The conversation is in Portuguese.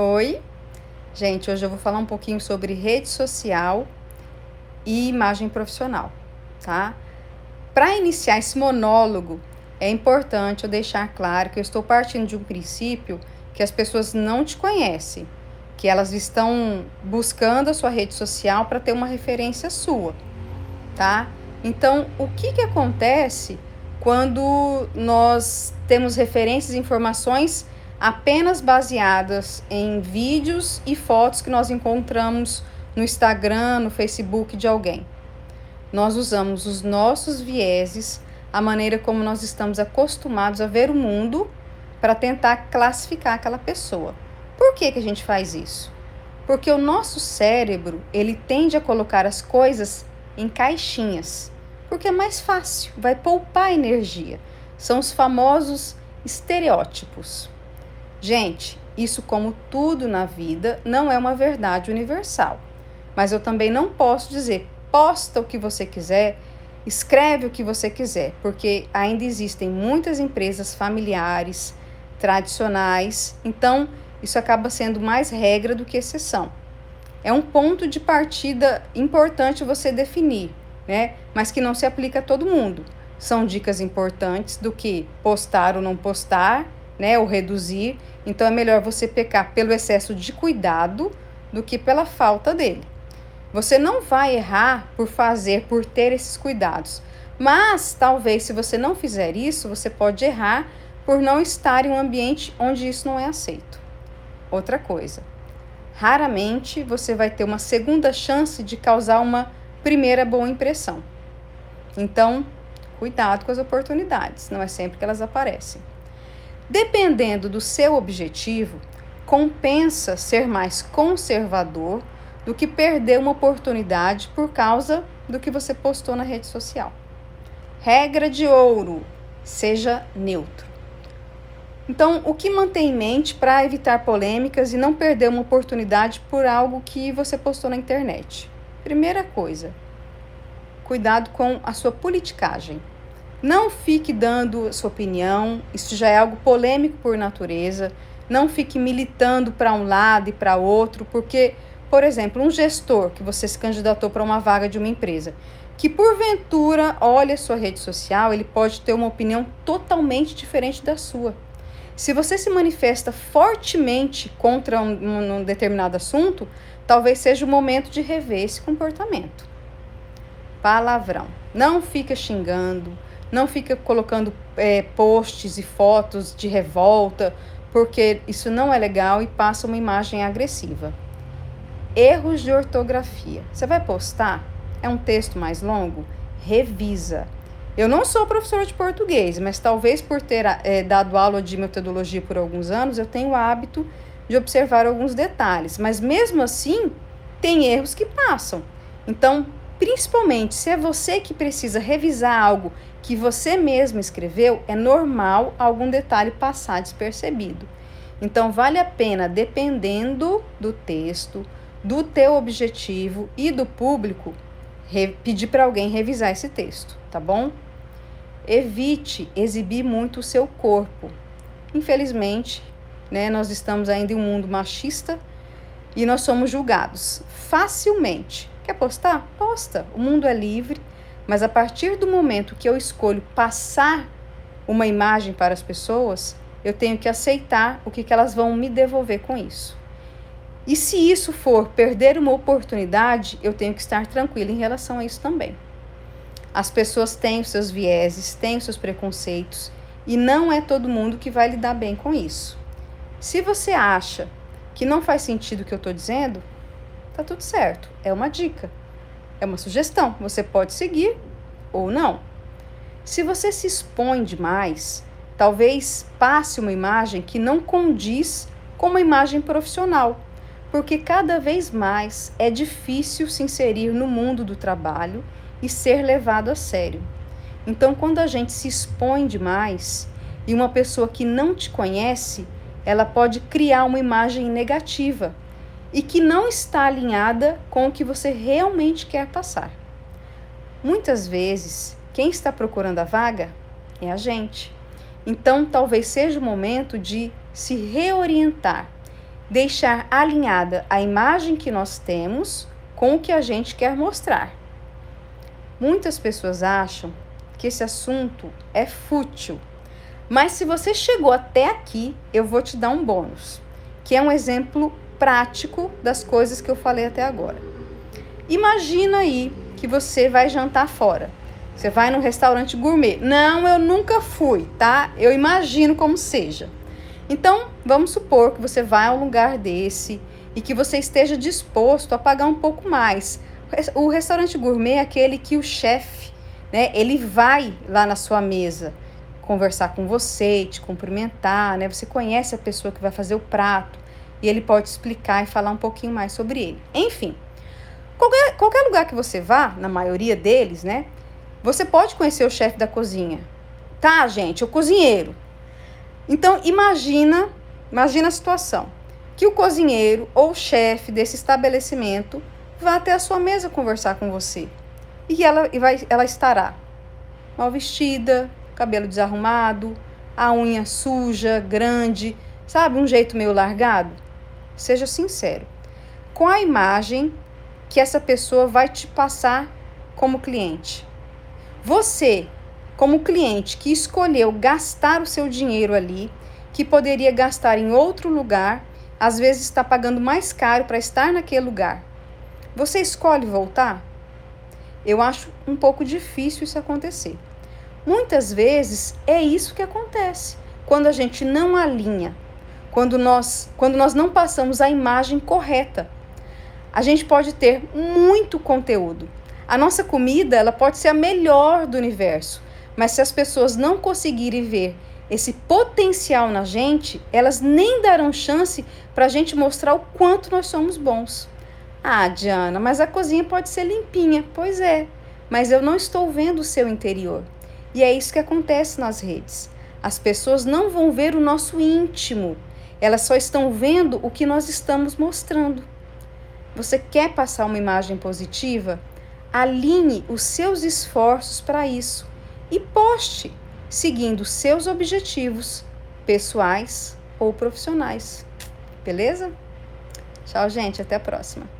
Oi, gente. Hoje eu vou falar um pouquinho sobre rede social e imagem profissional, tá? Para iniciar esse monólogo, é importante eu deixar claro que eu estou partindo de um princípio que as pessoas não te conhecem, que elas estão buscando a sua rede social para ter uma referência sua, tá? Então, o que que acontece quando nós temos referências e informações apenas baseadas em vídeos e fotos que nós encontramos no Instagram, no Facebook de alguém. Nós usamos os nossos vieses, a maneira como nós estamos acostumados a ver o mundo para tentar classificar aquela pessoa. Por que, que a gente faz isso? Porque o nosso cérebro, ele tende a colocar as coisas em caixinhas, porque é mais fácil, vai poupar energia. São os famosos estereótipos. Gente, isso, como tudo na vida, não é uma verdade universal. Mas eu também não posso dizer posta o que você quiser, escreve o que você quiser, porque ainda existem muitas empresas familiares, tradicionais, então isso acaba sendo mais regra do que exceção. É um ponto de partida importante você definir, né? Mas que não se aplica a todo mundo. São dicas importantes do que postar ou não postar, né? Ou reduzir então é melhor você pecar pelo excesso de cuidado do que pela falta dele. Você não vai errar por fazer, por ter esses cuidados. Mas talvez se você não fizer isso, você pode errar por não estar em um ambiente onde isso não é aceito. Outra coisa, raramente você vai ter uma segunda chance de causar uma primeira boa impressão. Então, cuidado com as oportunidades, não é sempre que elas aparecem. Dependendo do seu objetivo, compensa ser mais conservador do que perder uma oportunidade por causa do que você postou na rede social. Regra de ouro: seja neutro. Então, o que mantém em mente para evitar polêmicas e não perder uma oportunidade por algo que você postou na internet? Primeira coisa, cuidado com a sua politicagem. Não fique dando sua opinião, isso já é algo polêmico por natureza. Não fique militando para um lado e para outro, porque, por exemplo, um gestor que você se candidatou para uma vaga de uma empresa, que porventura olha sua rede social, ele pode ter uma opinião totalmente diferente da sua. Se você se manifesta fortemente contra um, um determinado assunto, talvez seja o momento de rever esse comportamento. Palavrão. Não fica xingando, não fica colocando é, posts e fotos de revolta, porque isso não é legal e passa uma imagem agressiva. Erros de ortografia. Você vai postar? É um texto mais longo? Revisa. Eu não sou professora de português, mas talvez por ter é, dado aula de metodologia por alguns anos, eu tenho o hábito de observar alguns detalhes. Mas mesmo assim, tem erros que passam. Então, Principalmente se é você que precisa revisar algo que você mesmo escreveu, é normal algum detalhe passar despercebido. Então vale a pena, dependendo do texto, do teu objetivo e do público, pedir para alguém revisar esse texto, tá bom? Evite exibir muito o seu corpo. Infelizmente, né, nós estamos ainda em um mundo machista e nós somos julgados facilmente Quer postar? Posta. O mundo é livre, mas a partir do momento que eu escolho passar uma imagem para as pessoas, eu tenho que aceitar o que, que elas vão me devolver com isso. E se isso for perder uma oportunidade, eu tenho que estar tranquila em relação a isso também. As pessoas têm os seus vieses, têm os seus preconceitos, e não é todo mundo que vai lidar bem com isso. Se você acha que não faz sentido o que eu estou dizendo, tá tudo certo. É uma dica, é uma sugestão. Você pode seguir ou não. Se você se expõe demais, talvez passe uma imagem que não condiz com uma imagem profissional, porque cada vez mais é difícil se inserir no mundo do trabalho e ser levado a sério. Então, quando a gente se expõe demais e uma pessoa que não te conhece, ela pode criar uma imagem negativa e que não está alinhada com o que você realmente quer passar. Muitas vezes, quem está procurando a vaga é a gente. Então, talvez seja o momento de se reorientar, deixar alinhada a imagem que nós temos com o que a gente quer mostrar. Muitas pessoas acham que esse assunto é fútil, mas se você chegou até aqui, eu vou te dar um bônus, que é um exemplo prático das coisas que eu falei até agora. Imagina aí que você vai jantar fora. Você vai num restaurante gourmet. Não, eu nunca fui, tá? Eu imagino como seja. Então, vamos supor que você vai a um lugar desse e que você esteja disposto a pagar um pouco mais. O restaurante gourmet é aquele que o chefe, né, ele vai lá na sua mesa conversar com você, te cumprimentar, né? Você conhece a pessoa que vai fazer o prato e ele pode explicar e falar um pouquinho mais sobre ele. Enfim, qualquer, qualquer lugar que você vá, na maioria deles, né? Você pode conhecer o chefe da cozinha. Tá, gente, o cozinheiro. Então, imagina, imagina a situação. Que o cozinheiro ou chefe desse estabelecimento vá até a sua mesa conversar com você. E ela, e vai, ela estará mal vestida, cabelo desarrumado, a unha suja, grande, sabe, um jeito meio largado. Seja sincero. Com a imagem que essa pessoa vai te passar como cliente. Você como cliente que escolheu gastar o seu dinheiro ali, que poderia gastar em outro lugar, às vezes está pagando mais caro para estar naquele lugar. Você escolhe voltar? Eu acho um pouco difícil isso acontecer. Muitas vezes é isso que acontece quando a gente não alinha, quando nós, quando nós não passamos a imagem correta. A gente pode ter muito conteúdo. A nossa comida ela pode ser a melhor do universo, mas se as pessoas não conseguirem ver esse potencial na gente, elas nem darão chance para a gente mostrar o quanto nós somos bons. Ah, Diana, mas a cozinha pode ser limpinha. Pois é, mas eu não estou vendo o seu interior. E é isso que acontece nas redes. As pessoas não vão ver o nosso íntimo, elas só estão vendo o que nós estamos mostrando. Você quer passar uma imagem positiva? Alinhe os seus esforços para isso e poste, seguindo seus objetivos pessoais ou profissionais. Beleza? Tchau, gente. Até a próxima.